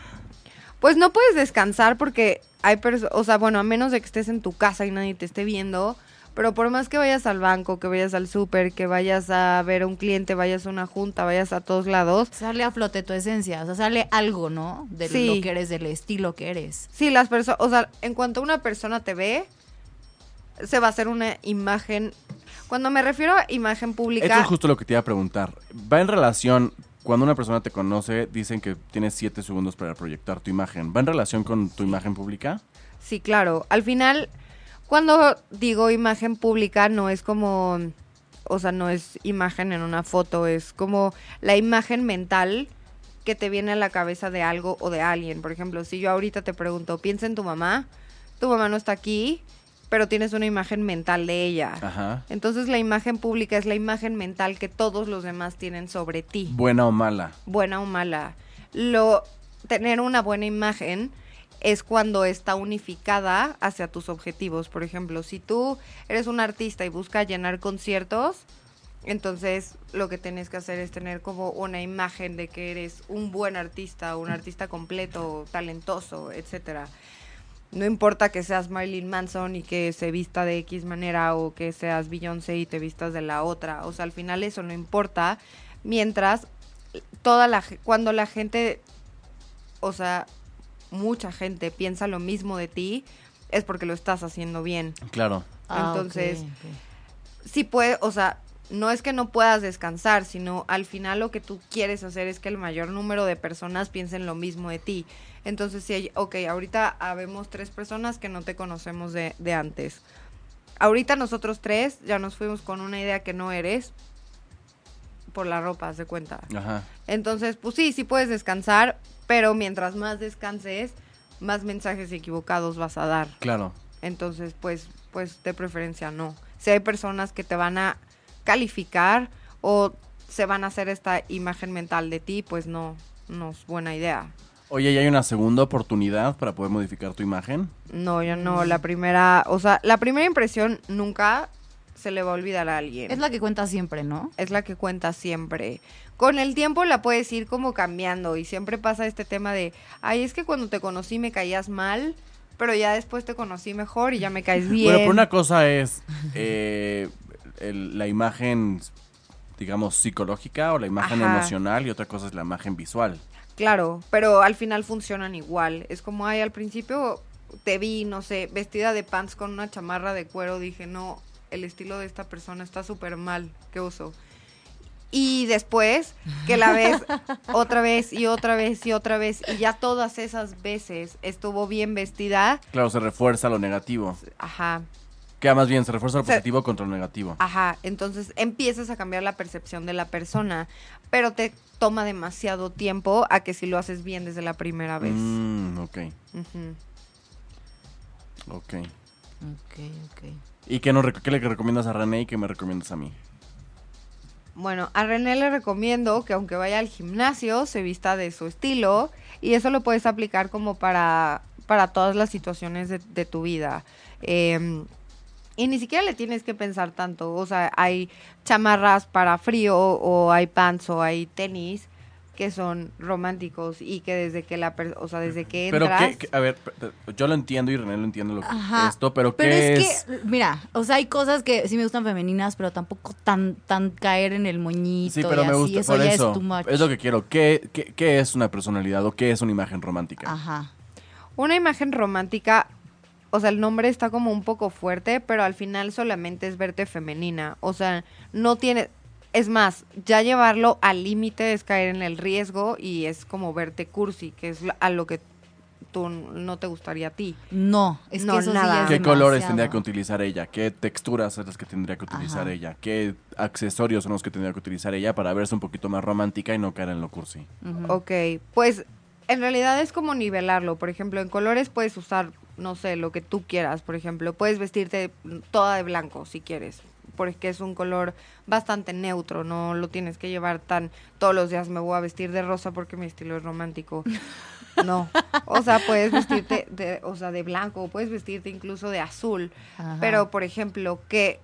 pues no puedes descansar porque hay personas, o sea, bueno, a menos de que estés en tu casa y nadie te esté viendo, pero por más que vayas al banco, que vayas al súper, que vayas a ver a un cliente, vayas a una junta, vayas a todos lados, Sale a flote tu esencia, o sea, sale algo, ¿no? De Sí. lo que eres, del estilo que eres. Sí, las personas, o sea, en cuanto una persona te ve, se va a hacer una imagen. Cuando me refiero a imagen pública, Esto es justo lo que te iba a preguntar. Va en relación, cuando una persona te conoce, dicen que tienes 7 segundos para proyectar tu imagen. ¿Va en relación con tu imagen pública? sí, claro. Al final, cuando digo imagen pública, no es como, o sea, no es imagen en una foto, es como la imagen mental que te viene a la cabeza de algo o de alguien. Por ejemplo, si yo ahorita te pregunto, piensa en tu mamá, tu mamá no está aquí, pero tienes una imagen mental de ella. Ajá. Entonces la imagen pública es la imagen mental que todos los demás tienen sobre ti, Buena o mala. buena o mala. Lo tener una buena imagen es cuando está unificada hacia tus objetivos. Por ejemplo, si tú eres un artista y buscas llenar conciertos, entonces lo que tienes que hacer es tener como una imagen de que eres un buen artista, un artista completo, talentoso, etcétera. No importa que seas Marilyn Manson y que se vista de X manera o que seas Beyoncé y te vistas de la otra. O sea, al final eso no importa. Mientras toda la cuando la gente, o sea, mucha gente piensa lo mismo de ti, es porque lo estás haciendo bien. Claro. Ah, Entonces. Sí puede, o sea, no es que no puedas descansar, sino al final lo que tú quieres hacer es que el mayor número de personas piensen lo mismo de ti. Entonces, si hay, ok, ahorita habemos tres personas que no te conocemos de, de antes. Ahorita nosotros tres ya nos fuimos con una idea que no eres por la ropa, haz de cuenta. Ajá. Entonces, pues sí, sí puedes descansar, pero mientras más descanses, más mensajes equivocados vas a dar. Claro. Entonces, pues, pues de preferencia no. si hay personas que te van a calificar o se van a hacer esta imagen mental de ti, pues no, no es buena idea. Oye, ¿y hay una segunda oportunidad para poder modificar tu imagen? No, yo no, la primera, o sea, la primera impresión nunca se le va a olvidar a alguien. Es la que cuenta siempre, ¿no? es la que cuenta siempre. Con el tiempo la puedes ir como cambiando y siempre pasa este tema de, ay, es que cuando te conocí me caías mal, pero ya después te conocí mejor y ya me caes bien. Bueno, pero una cosa es eh, el- la imagen, digamos, psicológica o la imagen Ajá. emocional y otra cosa es la imagen visual. Claro, pero al final funcionan igual. Es como, ay, al principio te vi, no sé, vestida de pants con una chamarra de cuero, dije, no, el estilo de esta persona está súper mal, ¿qué uso? Y después que la ves otra vez y otra vez y otra vez y ya todas esas veces estuvo bien vestida, Claro, se refuerza lo negativo. ajá, Queda más bien, se refuerza lo Se- positivo contra lo negativo. ajá, entonces empiezas a cambiar la percepción de la persona, pero te toma demasiado tiempo a que si lo haces bien desde la primera vez. Mm, ok, ok. Ok, ok. ¿Y qué, nos, qué le recomiendas a René y qué me recomiendas a mí? Bueno, a René le recomiendo que aunque vaya al gimnasio, se vista de su estilo y eso lo puedes aplicar como para, para todas las situaciones de, tu vida. Eh, y ni siquiera le tienes que pensar tanto. O sea, hay chamarras para frío o hay pants o hay tenis que son románticos y que desde que la per- o sea, desde que Pero entras qué, qué- a ver, yo lo entiendo y René lo entiende lo que Ajá. esto, pero, Pero ¿qué es, es? que, mira, o sea, hay cosas que sí me gustan femeninas, pero tampoco tan, tan caer en el moñito Sí, pero y me así, gusta, eso por ya eso, es too much. es lo que quiero. ¿Qué, qué, qué es una personalidad o qué es una imagen romántica? Ajá. Una imagen romántica, o sea, el nombre está como un poco fuerte, pero al final solamente es verte femenina. O sea, no tiene... Es más, ya llevarlo al límite es caer en el riesgo y es como verte cursi, que es lo- a lo que tú no te gustaría a ti. No, es No, que eso nada. es ¿Qué colores tendría que utilizar ella? ¿Qué texturas son las que tendría que utilizar Ajá. ella? ¿Qué accesorios son los que tendría que utilizar ella para verse un poquito más romántica y no caer en lo cursi? Ujú. Ok, pues en realidad es como nivelarlo. Por ejemplo, en colores puedes usar, no sé, lo que tú quieras. Por ejemplo, puedes vestirte toda de blanco si quieres, porque es un color bastante neutro. No lo tienes que llevar tan todos los días me voy a vestir de rosa porque mi estilo es romántico. No, o sea, puedes vestirte de, o sea, de blanco, o puedes vestirte incluso de azul. Ajá. Pero, por ejemplo, ¿qué,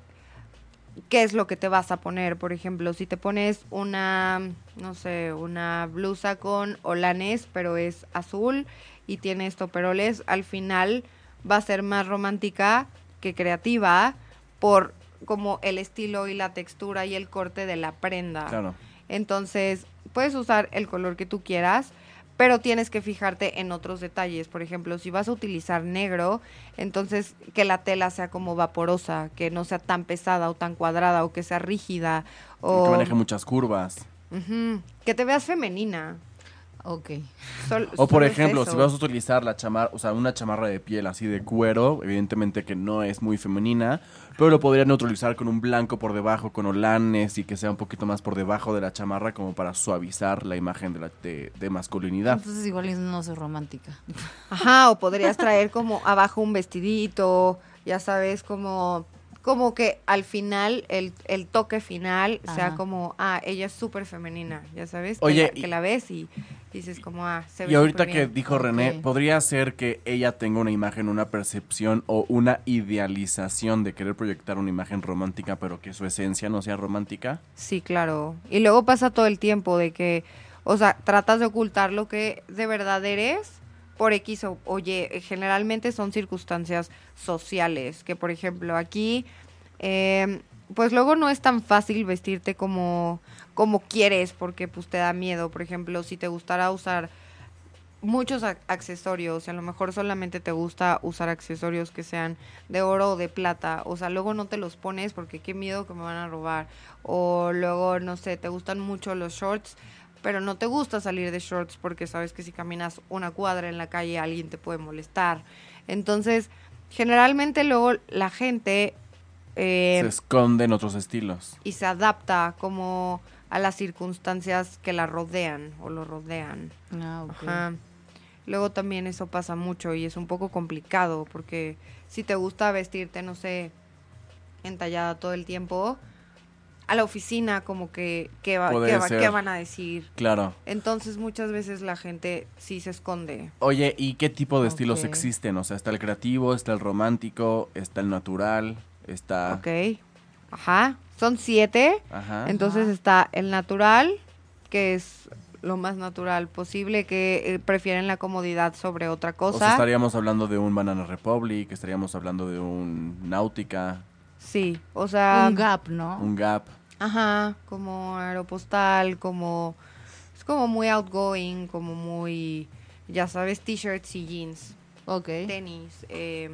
¿qué es lo que te vas a poner? Por ejemplo, si te pones una, no sé, una blusa con olanes, pero es azul y tiene estoperoles, al final va a ser más romántica que creativa por como el estilo y la textura y el corte de la prenda. Claro. Entonces, puedes usar el color que tú quieras, pero tienes que fijarte en otros detalles. Por ejemplo, si vas a utilizar negro, entonces que la tela sea como vaporosa, que no sea tan pesada o tan cuadrada o que sea rígida o Que maneje muchas curvas. Que te veas femenina. Ok. Sol- O por es ejemplo, si vas a utilizar la chamarra, o sea, una chamarra de piel así de cuero, evidentemente que no es muy femenina, pero lo podrían utilizar con un blanco por debajo, con olanes y que sea un poquito más por debajo de la chamarra como para suavizar la imagen de, la, de, de masculinidad. Entonces igual no soy romántica. Ajá, o podrías traer como abajo un vestidito, ya sabes, como como que al final, el, el toque final sea como, ah, ella es súper femenina, ya sabes, que Oye, la- y- que, la ves y dices como, ah, se ve Y ahorita que bien. dijo René, podría ser que ella tenga una imagen, una percepción o una idealización de querer proyectar una imagen romántica, pero que su esencia no sea romántica. Sí, claro. Y luego pasa todo el tiempo de que, o sea, tratas de ocultar lo que de verdad eres por X o oye, generalmente son circunstancias sociales, que por ejemplo aquí, eh, pues luego no es tan fácil vestirte como, como quieres porque pues te da miedo. Por ejemplo, si te gustara usar muchos ac- accesorios a lo mejor solamente te gusta usar accesorios que sean de oro o de plata, o sea, luego no te los pones porque qué miedo que me van a robar, o luego, no sé, te gustan mucho los shorts, pero no te gusta salir de shorts porque sabes que si caminas una cuadra en la calle alguien te puede molestar. Entonces, generalmente luego la gente... eh, Se esconden otros estilos. y se adapta como a las circunstancias que la rodean o lo rodean. Ah. Ajá. Luego también eso pasa mucho y es un poco complicado porque si te gusta vestirte, no sé, entallada todo el tiempo, a la oficina como que, ¿qué, va- qué va- qué van a decir? Claro. Entonces muchas veces la gente sí se esconde. Oye, ¿y qué tipo de estilos existen? O sea, está el creativo, está el romántico, está el natural, está... Ok. Ajá. Son siete. Ajá. Entonces Ajá. está el natural, que es lo más natural posible, que eh, prefieren la comodidad sobre otra o cosa. sea, estaríamos hablando de un Banana Republic, estaríamos hablando de un Náutica, Sí, o sea, Un gap, ¿no? un Gap. ajá, como aeropostal, como es como muy outgoing, como muy, ya sabes, t-shirts y jeans, Ok. tenis, eh,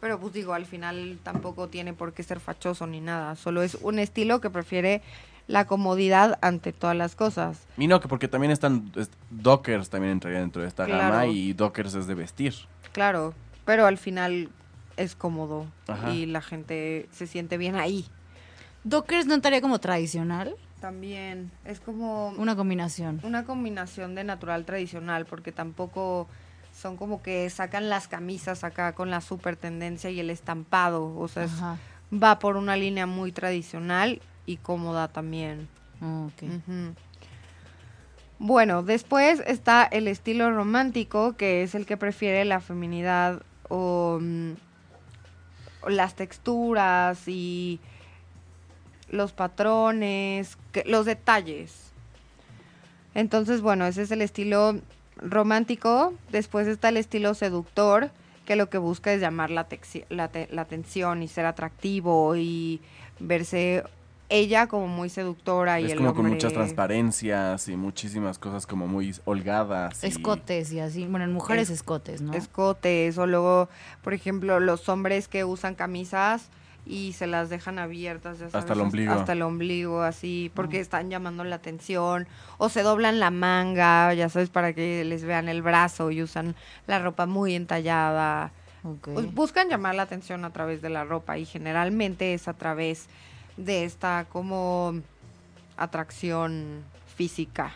pero pues digo, al final tampoco tiene por qué ser fachoso ni nada, solo es un estilo que prefiere la comodidad ante todas las cosas. Y no, que porque también están... es- Dockers también entraría dentro de esta Claro. gama y Dockers es de vestir. Claro, pero al final es cómodo Ajá. y la gente se siente bien ahí. Dockers no estaría como tradicional. También es como Una combinación. una combinación de natural tradicional, porque tampoco son como que sacan las camisas acá con la super tendencia y el estampado, o sea, es- va por una línea muy tradicional y cómoda también. Ujú. Bueno, después está el estilo romántico, que es el que prefiere la feminidad o, mm, o las texturas y los patrones, los detalles. Entonces, bueno, ese es el estilo romántico. Después está el estilo seductor, que lo que busca es llamar la, la la atención y ser atractivo y verse ella como muy seductora y es el como con muchas transparencias y muchísimas cosas como muy holgadas. y- Escotes y así. Bueno, en mujeres Es- escotes, ¿no? escotes o luego, por ejemplo, los hombres que usan camisas y se las dejan abiertas, ya Hasta el ombligo. Hasta el ombligo, así, porque Ah. están llamando la atención. O se doblan la manga, ya sabes, para que les vean el brazo y usan la ropa muy entallada. Pues buscan llamar la atención a través de la ropa y generalmente es a través de esta como atracción física.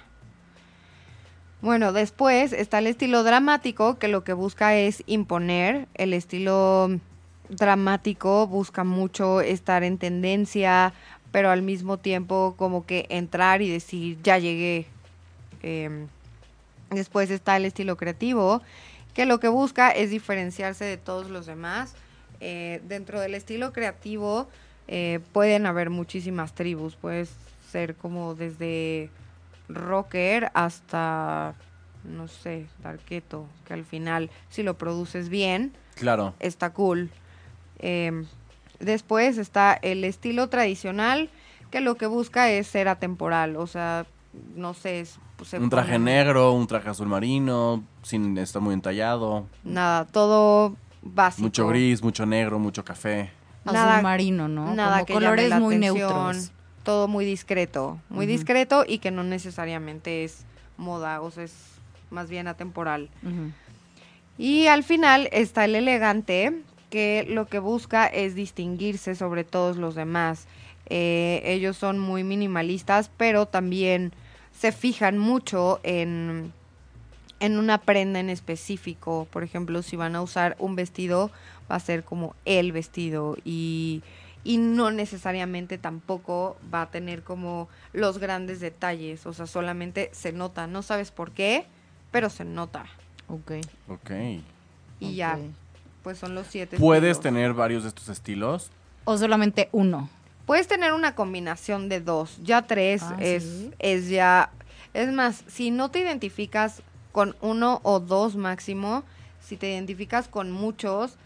Bueno, después está el estilo dramático que lo que busca es imponer. El estilo dramático busca mucho estar en tendencia, pero al mismo tiempo como que entrar y decir, ya llegué. Em, después está el estilo creativo, que lo que busca es diferenciarse de todos los demás. Eh, dentro del estilo creativo eh, pueden haber muchísimas tribus, puedes ser como desde rocker hasta, no sé, darketo, que al final si lo produces bien, Claro. está cool. Eh, después está el estilo tradicional, que lo que busca es ser atemporal, o sea, no sé, es- pues, se un traje negro, un traje azul marino, sin estar muy entallado. Nada, todo básico. Mucho gris, mucho negro, mucho café. Nada- marino, ¿no? Nada Como que llame colores la muy atención, neutros. Todo muy discreto, muy discreto y que no necesariamente es moda, o sea, es más bien atemporal. Y al final está el elegante, que lo que busca es distinguirse sobre todos los demás. Eh, ellos son muy minimalistas, pero también se fijan mucho en, en una prenda en específico. Por ejemplo, si van a usar un vestido, va a ser como el vestido y, y no necesariamente tampoco va a tener como los grandes detalles. O sea, solamente se nota. No sabes por qué, pero se nota. Ok. Ok. Y ya, pues son los siete. ¿Puedes estilos. tener varios de estos estilos? O solamente uno. Puedes tener una combinación de dos. Ya tres Ah, es, ¿sí? es ya. Es más, si no te identificas con uno o dos máximo, si te identificas con muchos,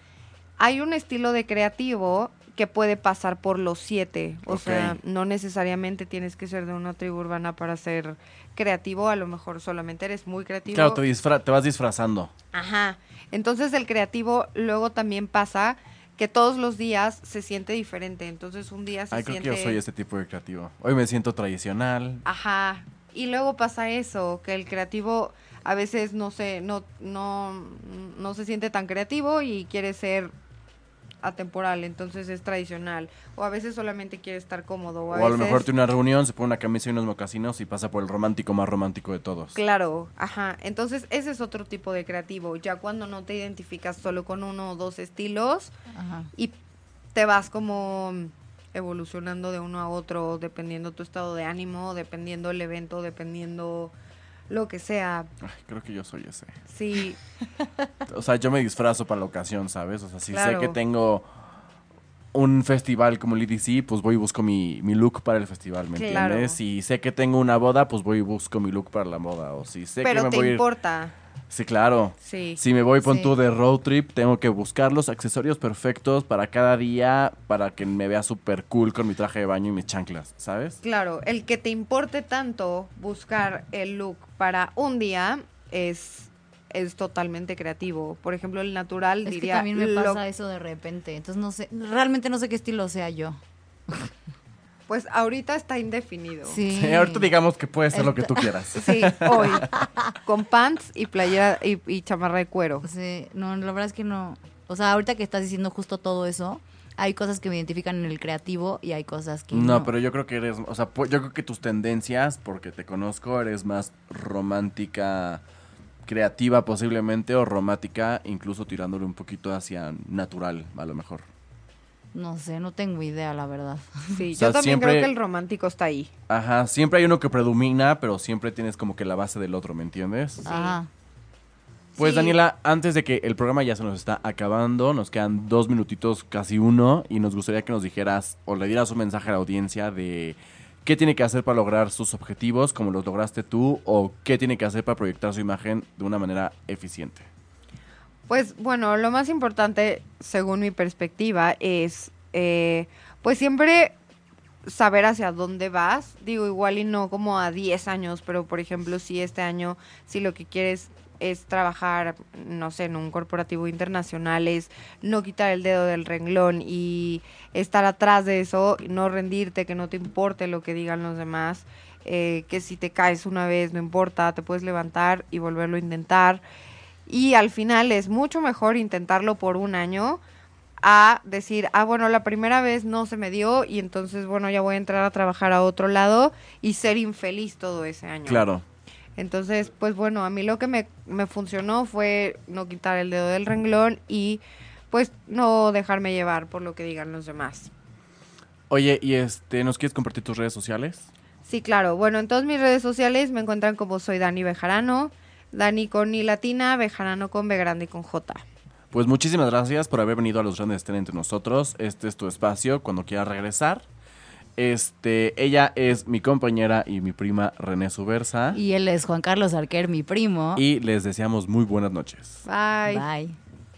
hay un estilo de creativo que puede pasar por los siete. O sea, no necesariamente tienes que ser de una tribu urbana para ser creativo. A lo mejor solamente eres muy creativo. Claro, te, vas disfrazando. Ajá. Entonces el creativo luego también pasa que todos los días se siente diferente. Entonces un día se Ay, creo que yo soy ese tipo de creativo. Hoy me siento tradicional. Ajá. Y luego pasa eso, que el creativo a veces no se, no, no, no se siente tan creativo y quiere ser atemporal, entonces es tradicional. O a veces solamente quiere estar cómodo. O O a, lo mejor tiene una reunión, se pone una camisa y unos mocasinos y pasa por el romántico más romántico de todos. Claro, ajá. Entonces ese es otro tipo de creativo. Ya cuando no te identificas solo con uno o dos estilos, Ajá. y te vas como evolucionando de uno a otro, dependiendo tu estado de ánimo, dependiendo el evento, dependiendo lo que sea. Ay, creo que yo soy ese. Sí, O sea, yo me disfrazo para la ocasión, ¿sabes? O sea, si Claro. sé que tengo un festival como el EDC, pues voy y busco mi, mi look para el festival, ¿me Claro. entiendes? Si sé que tengo una boda, pues voy y busco mi look para la boda. O si sé pero que me te voy a ir- importa. Sí, claro. Sí. Si me voy pon Sí. tú de road trip, tengo que buscar los accesorios perfectos para cada día, para que me vea súper cool con mi traje de baño y mis chanclas, ¿sabes? Claro, el que te importe tanto buscar el look para un día es, es totalmente creativo. Por ejemplo, el natural Es que diría... también me lo- pasa eso de repente. Entonces no sé, realmente no sé qué estilo sea yo. Pues ahorita está indefinido. Sí. Sí, ahorita digamos que puede ser lo que tú quieras. Sí, hoy. con pants y playera y, y chamarra de cuero. Sí, no, la verdad es que no. O sea, ahorita que estás diciendo justo todo eso, hay cosas que me identifican en el creativo y hay cosas que no. No, pero yo creo que eres, o sea, yo creo que tus tendencias, porque te conozco, eres más romántica, creativa posiblemente, o romántica, incluso tirándole un poquito hacia natural, a lo mejor. No sé, no tengo idea, la verdad. Sí, O sea, yo también siempre- creo que el romántico está ahí. Ajá, siempre hay uno que predomina, pero siempre tienes como que la base del otro, ¿me entiendes? Ajá. Pues Sí. Daniela, antes de que el programa ya se nos está acabando, nos quedan dos minutitos, casi uno, y nos gustaría que nos dijeras o le dieras un mensaje a la audiencia de qué tiene que hacer para lograr sus objetivos, como los lograste tú, o qué tiene que hacer para proyectar su imagen de una manera eficiente. Pues bueno, lo más importante, según mi perspectiva, es eh, pues siempre saber hacia dónde vas. Digo, igual y no como a 10 años, pero por ejemplo, si este año, si lo que quieres es trabajar, no sé, en un corporativo internacional, es no quitar el dedo del renglón y estar atrás de eso, no rendirte, que no te importe lo que digan los demás, eh, que si te caes una vez, no importa, te puedes levantar y volverlo a intentar. Y al final es mucho mejor intentarlo por un año a decir, ah, bueno, la primera vez no se me dio y entonces, bueno, ya voy a entrar a trabajar a otro lado y ser infeliz todo ese año. Claro. Entonces, pues bueno, a mí lo que me, me funcionó fue no quitar el dedo del renglón y pues no dejarme llevar por lo que digan los demás. Oye, y este, ¿nos quieres compartir tus redes sociales? Sí, claro. Bueno, en todas mis redes sociales me encuentran como soy Dani Bejarano, Dani con I latina, Bejarano con B grande y con J. Pues muchísimas gracias por haber venido a los grandes estén entre nosotros. Este es tu espacio cuando quieras regresar. Este, ella es mi compañera y mi prima René Subersa. Y él es Juan Carlos Arquer, mi primo. Y les deseamos muy buenas noches. Bye. Bye.